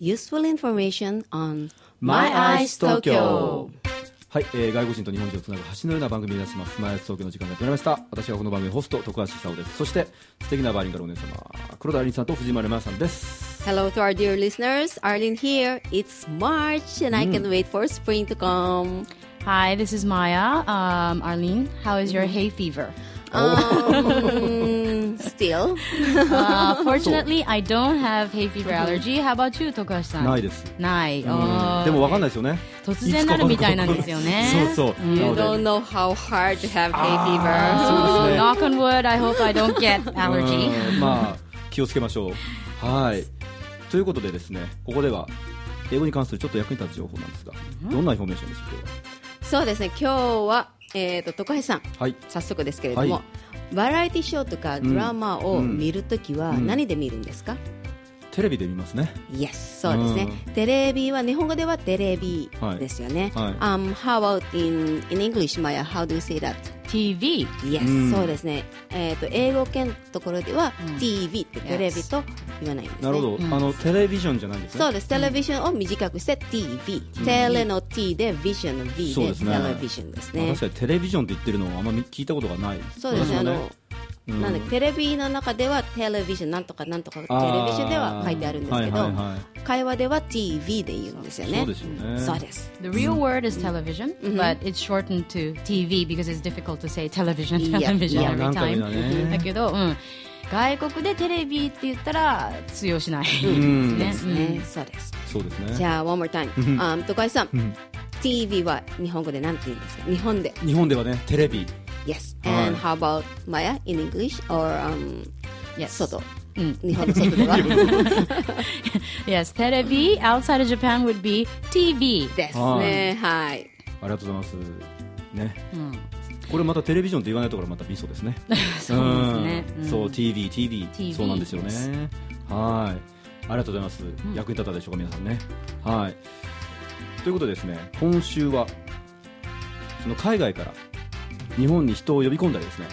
useful information on My Eyes Tokyo はい、えー、外国人と日本人をつなぐ橋のような番組を目指しますマイアイス東京の時間がやってまいりました私はこの番組ホスト徳橋久夫ですそして素敵なバーリンガルお姉様黒田愛理さんと藤丸真奈さんです Hello to our dear listeners. Arlene here. It's March and I can wait for spring to come. Hi, this is Maya. Um, Arlene, how is your hay fever? Um, still. Uh, fortunately, I don't have hay fever allergy. How about you, 徳橋さんないですない。でも分かんないですよね突然なるみたいなんですよね。そうそう、You don't know how hard to have hay そうですね Knock on wood, I hope I don't get allergy. うんまあ気をつけましょうはいということでですねここでは英語に関するちょっと役に立つ情報なんですが、どんなインフォメーションでしょう fever. そうですね。今日は、えっ、と、徳橋さん。かはい早速ですけれども、はいバラエティショーとかドラマを見るときはうん。何で見るんですか、テレビで見ますね。Yes そうですね、テレビは日本語ではテレビはい。ですよね、はい。Um, How about in, in English Maya? How do you say that? TV. Yes、うん。そうですね、えー、と英語圏のところでは、うん。TV ってテレビと言わないんですね。なるほど、うん。あのテレビジョンじゃないんですね。そうです、テレビジョンを短くして TV、テレの T でビジョンの V でそうですね。テレビジョンですまあね確かにテレビジョンって言ってるのはあんまり聞いたことがないそうですね。あの、うんなんだっけテレビの中ではテレビジョンなんとかなんとかテレビジョンでは書いてあるんですけど、はいはいはい。会話では TV で言うんですよね。そうですよね。そうです。The real word is television, but it's shortened to TV because it's difficult to say television, television まあ every time. だけど、うん、外国でテレビって言ったら通用しない。ん。ですね。ね、そうです。そうですね。じゃあ one more time あー徳井さん。TV は日本語で何て言うんですか？日本で。日本ではねテレビ Yes. はい and how about Maya in English or、um, Yes. 外 Yes, テレビ outside of Japan would be TV. ですねはいありがとうございます。ね、これまたテレビジョンって言わないところまたミソですね。そうですね。うん。うんそう TV TV, TV そうなんですよね。はい。ありがとうございます、役に立ったでしょうか皆さんね。はい。ということでですね今週はその海外から日本に人を呼び込んだりですね、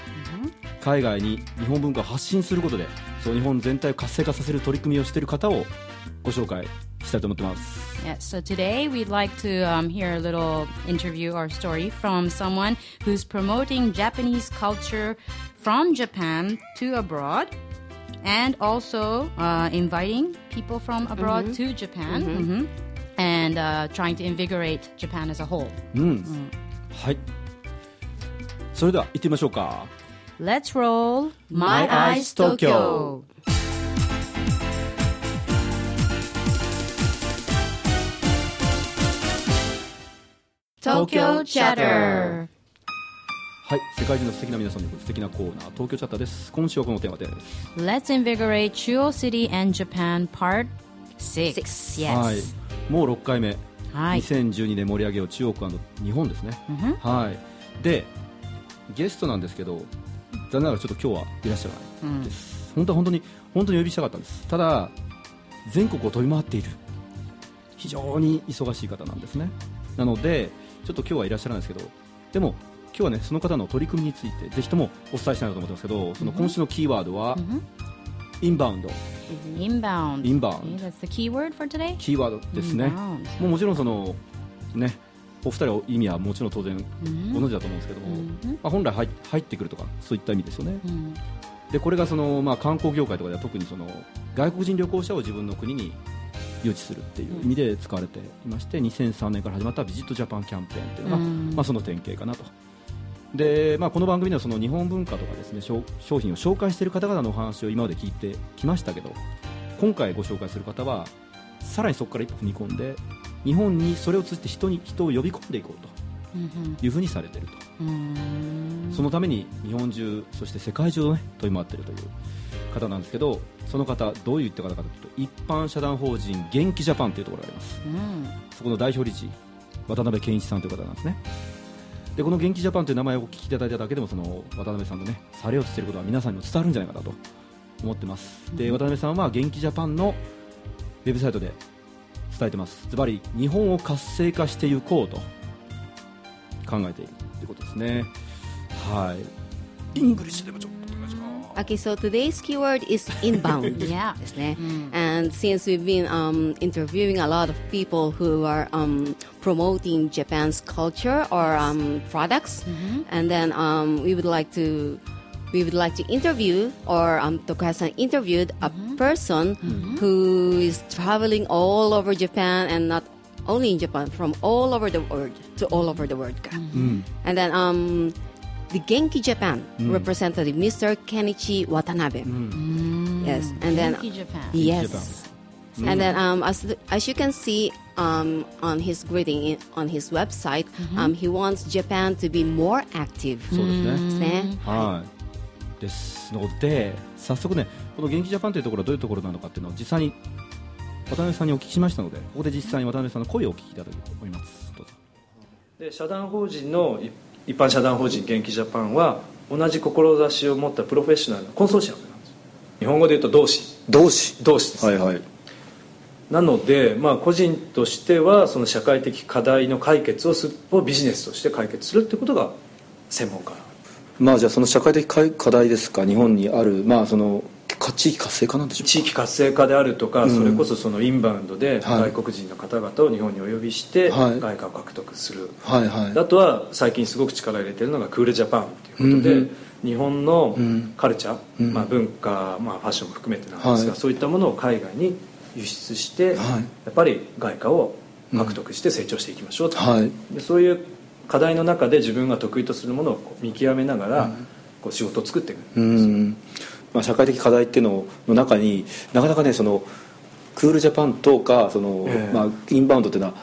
海外に日本文化を発信することでそう日本全体を活性化させる取り組みをしている方をご紹介したいと思ってます Yes, so today we'd like to um, hear a little interview or story from someone who's promoting Japanese culture from Japan to abroad and also uh, inviting people from abroad to Japan mhm, and uh, trying to invigorate Japan as a whole. うん、はいそれでは行ってみましょうか。Let's roll My Eyes Tokyo. 東京 Chatter はい世界中の素敵な皆さんの素敵なコーナー東京チャッターです。今週はこのテーマです。Let's invigorate Chuo City and Japan Part 6. Yes. はい。もう6回目、はい。2012年盛り上げよう中国日本ですね、はい。でゲストなんですけど残念ながらちょっと今日はいらっしゃらないです、本当は本当に本当にお呼びしたかったんですただ全国を飛び回っている非常に忙しい方なんですねなのでちょっと今日はいらっしゃらないですけどでも今日はねその方の取り組みについてぜひともお伝えしたいなと思ってますけどその今週のキーワードは、インバウンド Inbound. Inbound. Okay, that's the key word for today? キーワードですね.もうもちろんそのねお二人は意味はもちろん当然ご存知だと思うんですけども、まあ、本来入入ってくるとかそういった意味ですよね、でこれがその、まあ、観光業界とかでは特にその外国人旅行者を自分の国に誘致するっていう意味で使われていまして2003年から始まったビジットジャパンキャンペーンっていうのが、まあ、その典型かなと。で、まあ、この番組ではその日本文化とかですね商商品を紹介している方々のお話を今まで聞いてきましたけど今回ご紹介する方はさらにそこから一歩踏み込んで日本にそれを通じて人に人を呼び込んでいこうというふうにされていると、そのために日本中そして世界中を、ね、飛び回っているという方なんですけどその方どういった方かというと一般社団法人元気ジャパンというところがあります。そこの代表理事渡辺健一さんという方なんですね。でこの元気ジャパンという名前をお聞きいただいただけでもその渡辺さんのねされようとしていることは皆さんにも伝わるんじゃないかなと思ってます。で渡辺さんは元気ジャパンのウェブサイトで伝えてますズバリ日本を活性化していこうと考えているということですねはいイングリッシュでもちょっとお願いしま Okay, so today's keyword is inbound. Yeah. ですね。And since we've been um, interviewing a lot of people who are um, promoting Japan's culture or um, products, and then um, we would like to we would like to interview or um, Tokuya-san interviewed a person who is traveling all over Japan and not only in Japan, from all over the world to all over the world. And then um, the Genki Japan representative, Mr. Kenichi Watanabe. Yes, and then Genki Japan. yes, and then um, as the, as you can see um, on his greeting in, on his website, um, he wants Japan to be more active. そうですね、ですね。はい、 ですので早速ねこの元気ジャパンというところはどういうところなのかっていうのを実際に渡辺さんにお聞きしましたのでここで実際に渡辺さんの声をお聞きいただきたいと思います。どうぞで社団法人の一一般社団法人元気ジャパンは同じ志を持ったプロフェッショナルなコンソーシアムなんです。日本語で言うと同志。同志。同志です、はいはい。なので、まあ、個人としてはその社会的課題の解決をすをビジネスとして解決するってことが専門家まあじゃあその社会的課課題ですか？日本にあるまあそのか地域活性化なんでしょうか？地域活性化であるとか、うん。それこそそのインバウンドではい。外国人の方々を日本にお呼びしてはい。外貨を獲得する、はいはい。あとは最近すごく力を入れてるのがクールジャパンということで、うんうん。日本のうん。カルチャー、うん。まあ、文化、まあ、ファッションも含めてなんですが、はい。そういったものを海外に輸出して、はい。やっぱり外貨を獲得して成長していきましょうと、はい。でそういう課題の中で自分が得意とするものを見極めながら、こう仕事を作っていく。うん。まあ、社会的課題っていうのの中になかなかねそのクールジャパンとかその、ええ。まあ、インバウンドっていうのは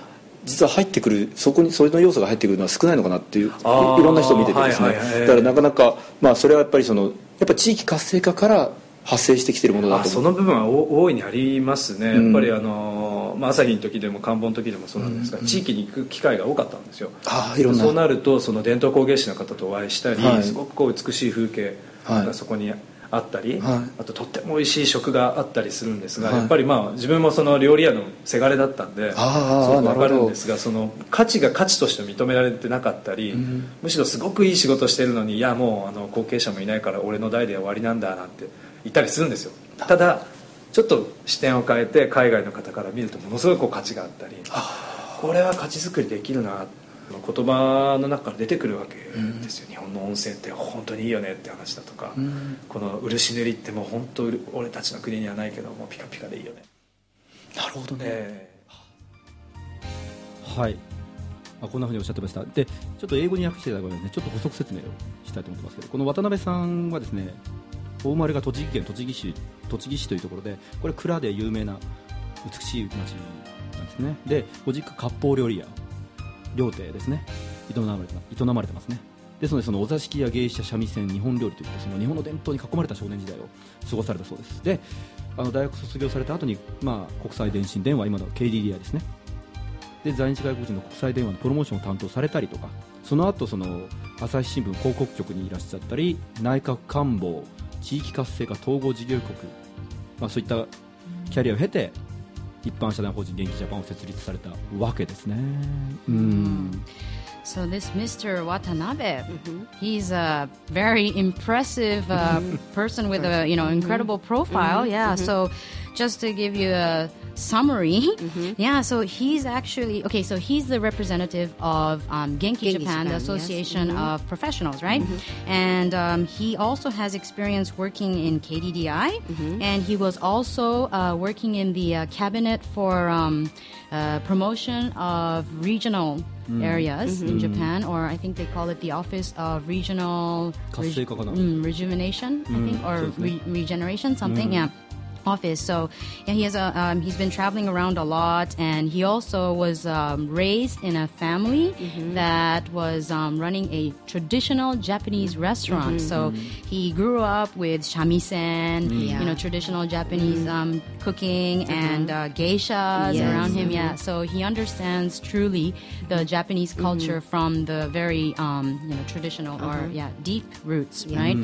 実は入ってくるそこにそれの要素が入ってくるのは少ないのかなっていういろんな人を見ててですね、はいはいはい。だからなかなか、まあ、それはやっぱりそのやっぱ地域活性化から発生してきてるものだと思う。の部分はお大いにありますね、うんやっぱりあの、まあ、朝日の時でも官房の時でもそうなんですが、地域に行く機会が多かったんですよ。ああいろんな。そうなるとその伝統工芸士の方とお会いしたり、はい。すごくこう美しい風景はい。がそこにあったり、はい。あととっても美味しい食があったりするんですが、はい。やっぱりまあ自分もその料理屋のせがれだったんですごく分かなるんですがその価値が価値として認められてなかったり、んむしろすごくいい仕事してるのにいやもうあの後継者もいないから俺の代で終わりなんだなんて言ったりするんですよ。ただちょっと視点を変えて海外の方から見るとものすごいこう価値があったりこれは価値作りできるな言葉の中から出てくるわけですよ、日本の温泉って本当にいいよねって話だとか、この漆塗りってもう本当俺たちの国にはないけどもうピカピカでいいよね、なるほどね、えはい。あこんなふうにおっしゃってました。でちょっと英語に訳していただくので、ね、ちょっと補足説明をしたいと思ってますけどこの渡辺さんはですねお生まれが栃木県栃木市栃木市というところでこれ蔵で有名な美しい町なんですね。でご実家割烹料理屋料亭ですね。営まれて営まれてますね。ですのでそのお座敷や芸者三味線日本料理といったその日本の伝統に囲まれた少年時代を過ごされたそうです。であの大学卒業された後にまあ国際電信電話今の KDDI ですね。で在日外国人の国際電話のプロモーションを担当されたりとかその後その朝日新聞広告局にいらっしゃったり内閣官房地域活性化統合事業局、まあ、そういったキャリアを経て一般社団法人元気ジャパンを設立されたわけですねうん、So this Mr. Watanabe, he's a very impressive uh, person with a you know incredible profile. Yeah. So just to give you a summary. Mm-hmm. Yeah, so he's actually okay. So he's the representative of um, Genki, Genki Japan, Japan, the Association yes. mm-hmm. of Professionals, right? Mm-hmm. And um, he also has experience working in KDDI, mm-hmm. and he was also uh, working in the uh, cabinet for um, uh, promotion of regional Mm. areas mm-hmm. in Japan, or I think they call it the Office of Regional mm, Rejuvenation, I think, mm, or re- regeneration, something. Mm-hmm. Yeah. Office. So yeah, he has a um, he's been traveling around a lot, and he also was um, raised in a family that was um, running a traditional Japanese restaurant. So he grew up with shamisen, Yeah. you know, traditional Japanese um, cooking and uh, geishas Yes. around him. Yeah, so he understands truly the Japanese culture from the very um, you know traditional or yeah deep roots, right?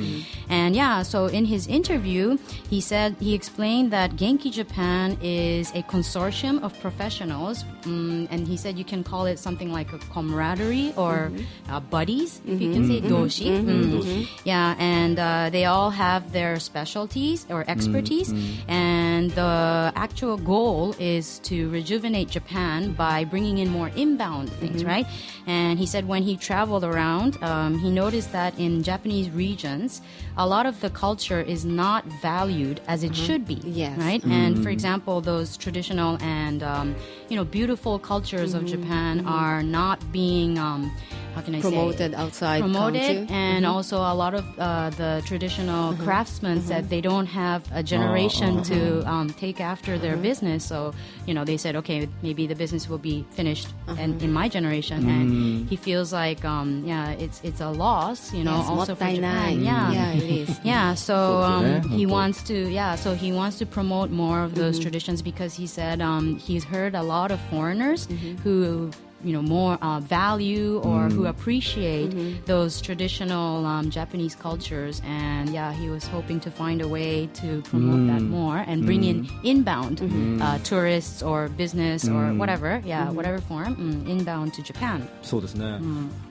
And yeah, so in his interview, he said he explained explained that Genki Japan is a consortium of professionals, um, and he said you can call it something like a camaraderie or uh, buddies, if you can say doshi. Mm. Yeah, and uh, they all have their specialties or expertise, and the actual goal is to rejuvenate Japan by bringing in more inbound things, right? And he said when he traveled around, um, he noticed that in Japanese regions, a lot of the culture is not valued as it should be, Yes. right? And for example, those traditional and um, you know beautiful cultures of Japan are not being um, how can I promoted say, outside promoted, and mm-hmm. also a lot of uh, the traditional mm-hmm. craftsmen mm-hmm. said they don't have a generation oh, to mm-hmm. um, take after their mm-hmm. business. So you know they said, okay, maybe the business will be finished uh-huh. and in my generation, and he feels like um, yeah, it's it's a loss, you know, yes, also for Japan. Yeah, yeah, it is. yeah, so um, he wants to yeah, so he wants to promote more of those mm-hmm. traditions because he said um, he's heard a lot of foreigners who you know, more uh, value or who appreciate those traditional um, Japanese cultures, and yeah, he was hoping to find a way to promote that more and bring in inbound uh, tourists or business or whatever, yeah, whatever form, mm, inbound to Japan. そうですね、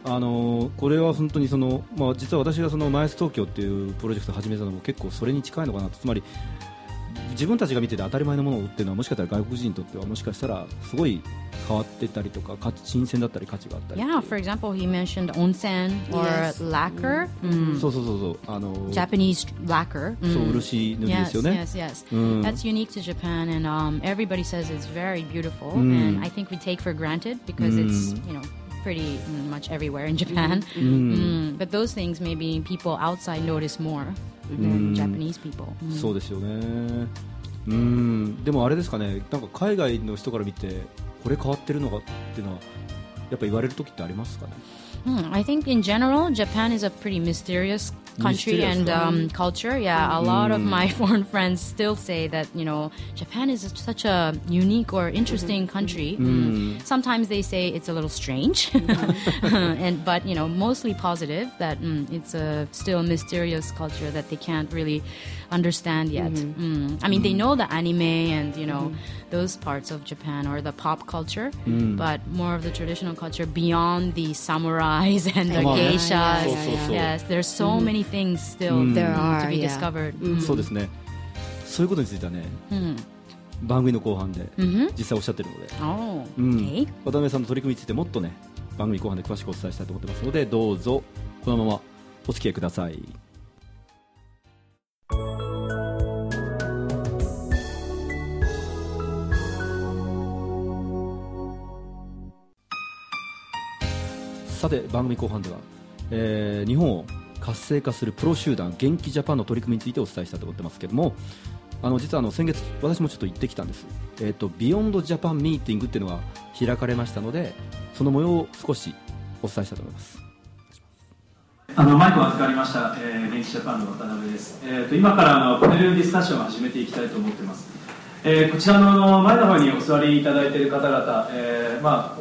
あのこれは本当にその、まあ、実は私がそのマイス東京っていうプロジェクトを始めたのも結構それに近いのかなとつまり 自分たちが見てて当たり前のものを売ってるのはもしかしたら外国人にとってはもしかしたらすごい変わってたりとか価値新鮮だったり価値があったり Yeah, for example, he mentioned onsen or Yes. lacquer. Mm. そうそうそうそうあの Japanese lacquer. そう Mm. 漆塗りで Yes, すよね yes, yes. Mm. That's unique to Japan, and um, everybody says it's very beautiful. Mm. And I think we take for granted because it's you know pretty mm, much everywhere in Japan. Mm. Mm. But those things maybe people outside notice more そうですよね。うん、でもあれですかね、なんか海外の人から見て、これ変わってるのかっていうのは。やっぱ言われる時ってありますかね？うん、I think in general japan is a pretty mysterious。Country and um, culture. Yeah, a lot of my foreign friends still say that you know Japan is such a unique or interesting country. Mm. Sometimes they say it's a little strange, and but you know mostly positive that mm, it's a still mysterious culture that they can't really understand yet. Mm. I mean, they know the anime and you know those parts of Japan or the pop culture, but more of the traditional culture beyond the samurais and the geishas. Yes, there's so many things still There to are, be yeah. discovered. そうですね。そういうことについてはね、番組の後半で実際おっしゃってるので、Oh. 渡辺さんの取り組みについてもっとね番組後半で詳しくお伝えしたいと思ってますのでどうぞこのままお付き合いください。さて番組後半では、えー日本を活性化するプロ集団元気ジャパンの取り組みについてお伝えしたいと思ってますけどもあの実はあの先月私もちょっと行ってきたんです、えー、とビヨンドジャパンミーティングっていうのが開かれましたのでその模様を少しお伝えしたいと思います。あのマイクを預かりました、えー、元気ジャパンの渡辺です、えー、と今からあのパネルディスカッションを始めていきたいと思ってます、えーこちらのあの前の方にお座りいただいている方々、えーまあ、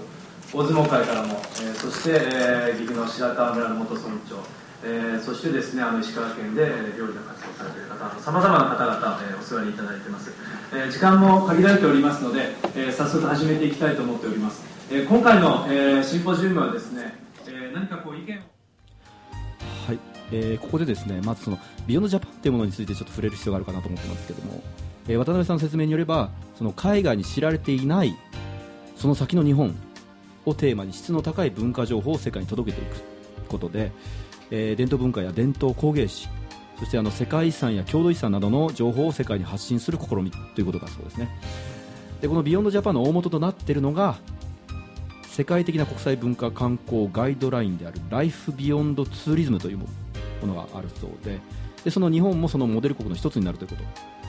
大相撲界からも、えーそして、えー岐阜の白川村の元村長、えーそしてですねあの石川県で料理の活動されている方さまざまな方々、えーお座りいただいています、えー時間も限られておりますので、えー早速始めていきたいと思っております、えー今回の、えーシンポジウムはですね、えー何かこう意見を。はい、えーここでですねまずそのビヨンドジャパンというものについてちょっと触れる必要があるかなと思ってますけども、えー渡辺さんの説明によればその海外に知られていないその先の日本をテーマに質の高い文化情報を世界に届けていくことで、えー伝統文化や伝統工芸士そしてあの世界遺産や郷土遺産などの情報を世界に発信する試みということだそうですね。でこの Beyond Japan の大元となっているのが世界的な国際文化観光ガイドラインである Life Beyond Tourism というものがあるそうででその日本もそのモデル国の一つになるということ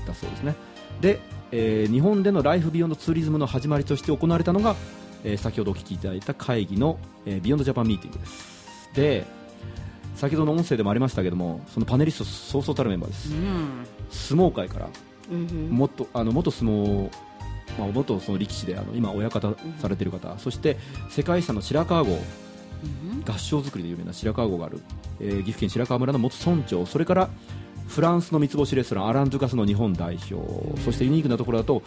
だそうですね。で、えー日本での Life Beyond Tourism の始まりとして行われたのが、えー先ほどお聞きいただいた会議の、えー Beyond Japan Meeting です。で先ほどの音声でもありましたけどもそのパネリストそうそうたるメンバーです、相撲界からもっとあの元相撲、まあ、元その力士であの今親方されている方、そして世界遺産の白川郷、合掌造りで有名な白川郷がある、えー岐阜県白川村の元村長それからフランスの三つ星レストランアラン・ドゥカスの日本代表、そしてユニークなところだと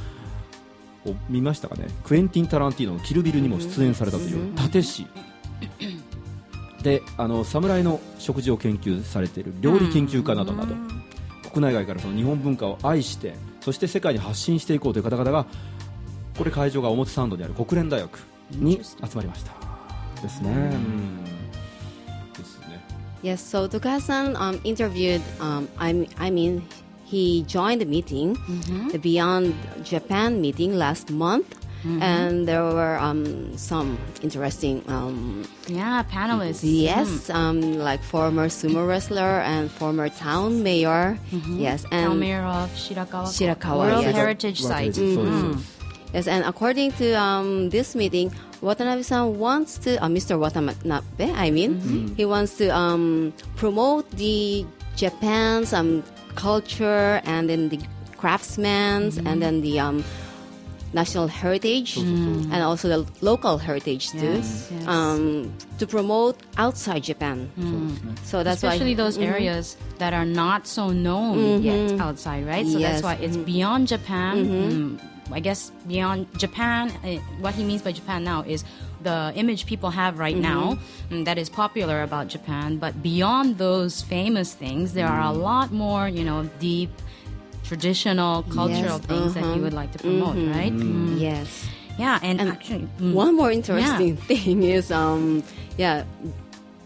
お見ましたかねクエンティン・タランティーノの「キルビル」にも出演されたという立師であの侍の食事を研究されている料理研究家などなど。国内外からその日本文化を愛してそして世界に発信していこうという方々がこれ会場が表参道にある国連大学に集まりました。ですね。うん。ですね。Yes, so Tokasan um, interviewed, um, I, I mean, he joined the meeting, the Beyond Japan meeting last month, Mm-hmm. and there were um, some interesting um, yeah panelists. Yes, mm. um, like former sumo wrestler and former town mayor. Mm-hmm. Yes, and town mayor of Shirakawa, Shirakawa World yes. Heritage Site. Mm-hmm. Yes, and according to um, this meeting, Watanabe-san wants to, uh, Mr. Watanabe, I mean, mm-hmm. Mm-hmm. he wants to um, promote the Japan's um, culture and then the craftsmen mm-hmm. and then the national heritage and also the local heritage too, Yes, yes. Um, to promote outside Japan. So that's Especially why those areas that are not so known yet outside, right? So Yes. that's why it's beyond Japan. Mm, I guess beyond Japan, uh, what he means by Japan now is the image people have right now mm, that is popular about Japan. But beyond those famous things, there are a lot more, you know, deep traditional cultural Yes, things that uh-huh. you would like to promote, right? Mm. yes. Yeah, and, And actually, mm, One more interesting thing is, um, yeah,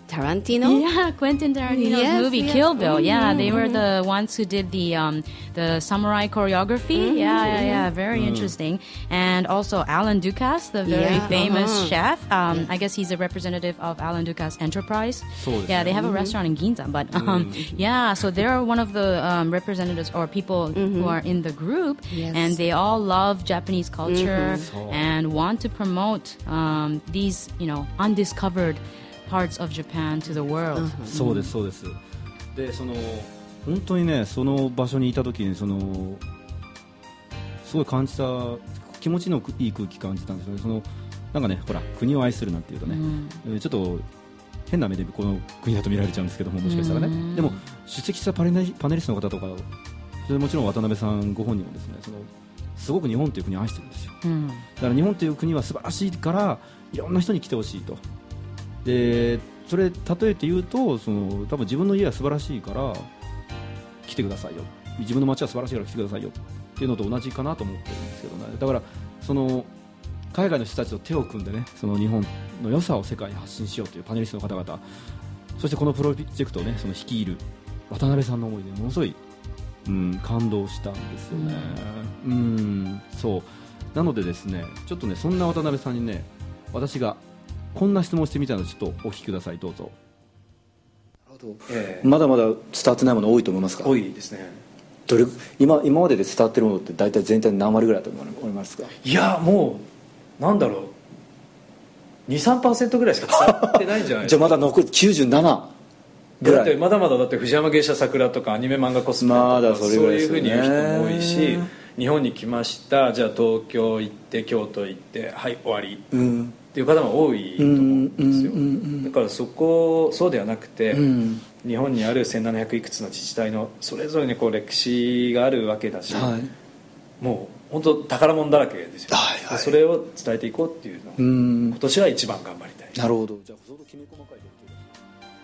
Tarantino. Yeah, Quentin Tarantino's Yes, movie yes. Kill Bill. Yeah, Mhm, they were the ones who did the um, the samurai choreography. Mm-hmm. Yeah, yeah, yeah, very interesting. And also Alan Dukas, the very Yeah, famous uh-huh. chef. Um, I guess he's a representative of Alan Dukas Enterprise. So yeah, they have a Mm-hmm. restaurant in Ginza, but um, yeah, so they're one of the um, representatives or people who are in the group, Mm-hmm. Yes. and they all love Japanese culture So- and want to promote um, these, you know, undiscovered parts of Japan to the world. そうですそうです。でその本当にねその場所にいた時にそのすごい感じた気持ちのいい空気感じたんですよね。そのなんかねほら国を愛するなんていうとね、えーちょっと変な目でこの国だと見られちゃうんですけどももしかしたらね、でも出席したパネリパネリストの方とかそれもちろん渡辺さんご本人もですねそのすごく日本という国を愛してるんですよ。Mm. だから日本という国は素晴らしいからいろんな人に来てほしいとでそれ例えて言うとその多分自分の家は素晴らしいから来てくださいよ。自分の街は素晴らしいから来てくださいよ。っていうのと同じかなと思ってるんですけどね。だからその海外の人たちと手を組んでねその日本の良さを世界に発信しようというパネリストの方々そしてこのプロジェクトをねその率いる渡辺さんの思いでものすごい、うん、感動したんですよね、うん、そう。なのでですねちょっとねそんな渡辺さんにね私がこんな質問してみたのでちょっとお聞きください。どうぞ。ええ。まだまだ伝わってないもの多いと思いますか？多いですね。どれ今今までで伝わってるものって大体全体の何割ぐらいだと思いますか？いやもうなんだろう。23%ぐらいしか伝わってないんじゃないです じゃあかまだ残り97ぐだってらいまだまだだって藤山芸者桜とかアニメ漫画コスプレとか、まだそれぐらいそういうふうに言う人も多いし日本に来ました。じゃあ東京行って京都行ってはい終わり。うんっていう方も多いと思うんですよ、うんうんうんだからそこそうではなくて、うん。日本にある1700いくつの自治体のそれぞれにこう歴史があるわけだし、はい。もう本当宝物だらけですよ、はいはい。でそれを伝えていこうっていうのを、うん。今年は一番頑張りたい。なるほど。じゃあ相当きめ細かい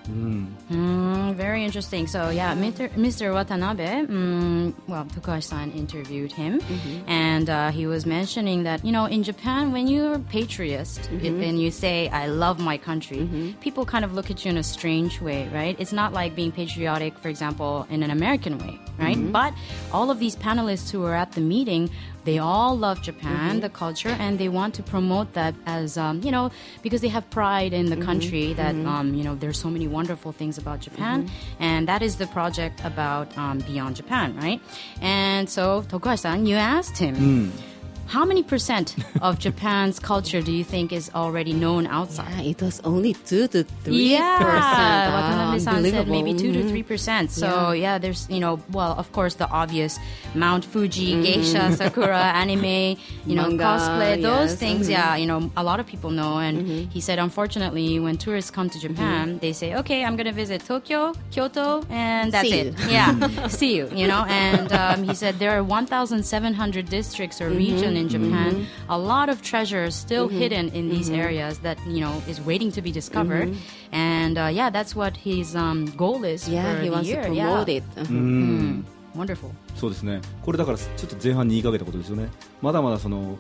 うん Mm, very interesting. So yeah, Mr. Mr. Watanabe, mm, well, Takashi-san interviewed him, and uh, he was mentioning that you know in Japan when you're a patriotist and you say I love my country, people kind of look at you in a strange way, right? It's not like being patriotic, for example, in an American way, right? But all of these panelists who were at the meeting. They all love Japan, the culture, and they want to promote that as um, you know because they have pride in the country that um, you know there's so many wonderful things about Japan, and that is the project about um, Beyond Japan, right? And so Tokuhashi-san, you asked him. How many percent of Japan's culture do you think is already known outside? Yeah, it was only two to three Yeah, percent. Watanabe-san said maybe two to three mm-hmm. percent. So yeah. there's you know, well, of course, the obvious Mount Fuji, mm-hmm. geisha, sakura, anime, you know, Manga, cosplay, those yes, things. mhm. Yeah, you know, a lot of people know. And mm-hmm. he said, unfortunately, when tourists come to Japan, they say, okay, I'm gonna visit Tokyo, Kyoto, and that's See it. Yeah, see you. You know, and um, he said there are 1,700 districts or region in Japan. A lot of treasures still hidden in these areas that you know is waiting to be discovered. And uh, yeah, that's what his um, goal is Yeah, for he the wants to year. promote yeah. it. Uh-huh. Wonderful. そうですねこれだからちょっと前半に言いかけたことですよねまだまだその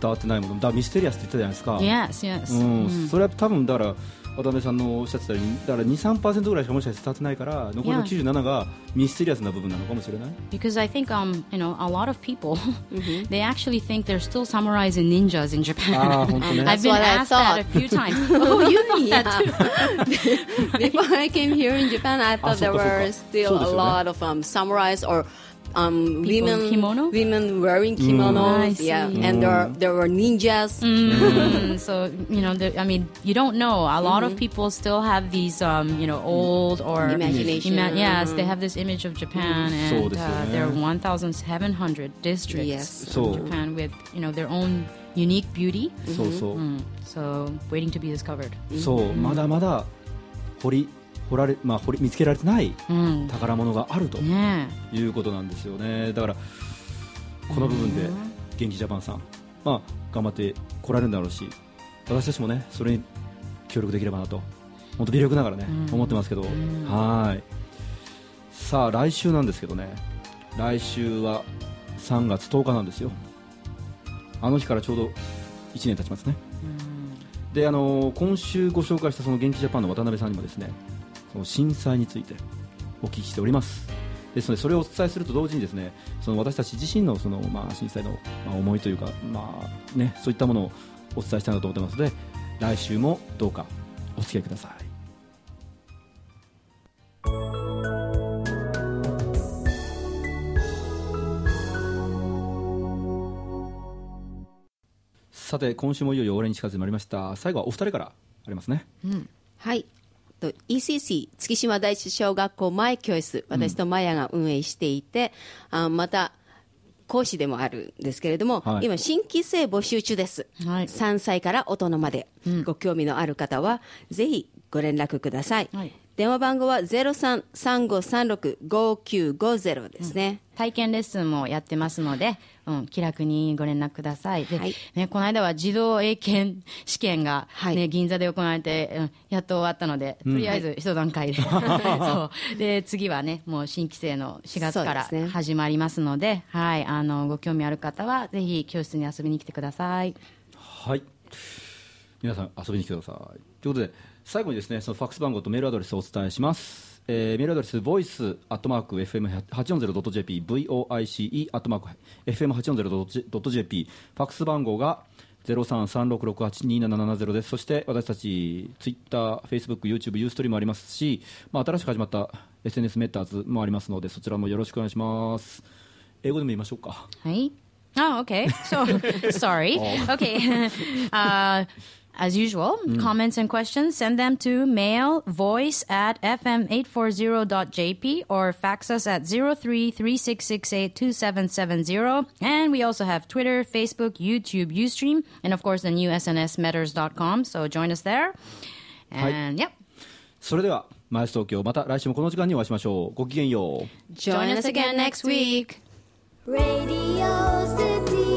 伝わってないものだからミステリアスって言ったじゃないですか Yes, yes. うん、それは多分だから 渡辺さんのおっしゃってたようにだから23%ぐらいしかもしかして伝てないから残りの Yeah. 97がミステリアスな部分なのかもしれない Because I think um you know a lot of people they actually think there's still samurais and ninjas in Japan. ああ本当ね I've been asked that a few times. oh, you think that too? Before I came here in Japan, I thought there were still a lot of um, samurais or um, People in women kimono? women wearing I kimonos. see. Yeah, and there there were ninjas. Mm, so you know, the, I mean, you don't know. A lot of people still have these, um, you know, old or Imagination. yes, they have this image of Japan, So and this is, uh, there are 1,700 districts Yes. in So- Japan with you know their own unique beauty. そうそう、 Mm, so waiting to be discovered. そうまだまだ掘り 掘られ、まあ、掘り見つけられてない Mm. 宝物があると.いうことなんですよね。だからこの部分で元気ジャパンさん、まあ、頑張って来られるんだろうし私たちもねそれに協力できればなと本当微力ながらね、思ってますけど、はい。さあ来週なんですけどね。来週は3月10日なんですよ。あの日からちょうど1年経ちますね、であの今週ご紹介したその元気ジャパンの渡辺さんにもですねその震災についてお聞きしております。ですのでそれをお伝えすると同時にですねその私たち自身のその、まあ、震災の、まあ、思いというか、まあね、そういったものをお伝えしたいなと思ってますので来週もどうかお付き合いください。さて今週もいよいよ終わりに近づいてまいりました。最後はお二人からありますね。はい。と ECC 月島第一小学校前教室、私とマヤが運営していて、あまた講師でもあるんですけれども、はい。今、新規生募集中です、はい。3歳から大人まで、ご興味のある方は、ぜひご連絡ください。はい。電話番号は0335365950ですね。体験レッスンもやってますので、うん、気楽にご連絡ください。で、はい。ね、この間は自動英検試験が、ねはい。銀座で行われて、うん、やっと終わったので、とりあえず一段階で。そう。で、次はね、もう新規生の4月から始まりますので、はい、あの、ご興味ある方は、ぜひ教室に遊びに来てください。はい。皆さん遊びに来てください。ということで最後にですねそのファックス番号とメールアドレスをお伝えします、えーメールアドレス voice.fm840.jp voice.fm840.jp ファックス番号が0336682770です。そして私たちツイッター、フェイスブック、YouTube、ユーストリームありますし、まあ、新しく始まった SNS メッターズもありますのでそちらもよろしくお願いします。英語でも言いましょうか。Hi. Oh, okay. So, sorry. Okay. Uh, as usual, comments and questions, send them to mail voice at fm840.jp or fax us at 0336682770. And we also have Twitter, Facebook, YouTube, Ustream, and of course the new snsmatters.com. So join us there. And yep. それではマイス東京また来週もこの時間にお会いしましょうごきげんよう Join us again next week! Radio City.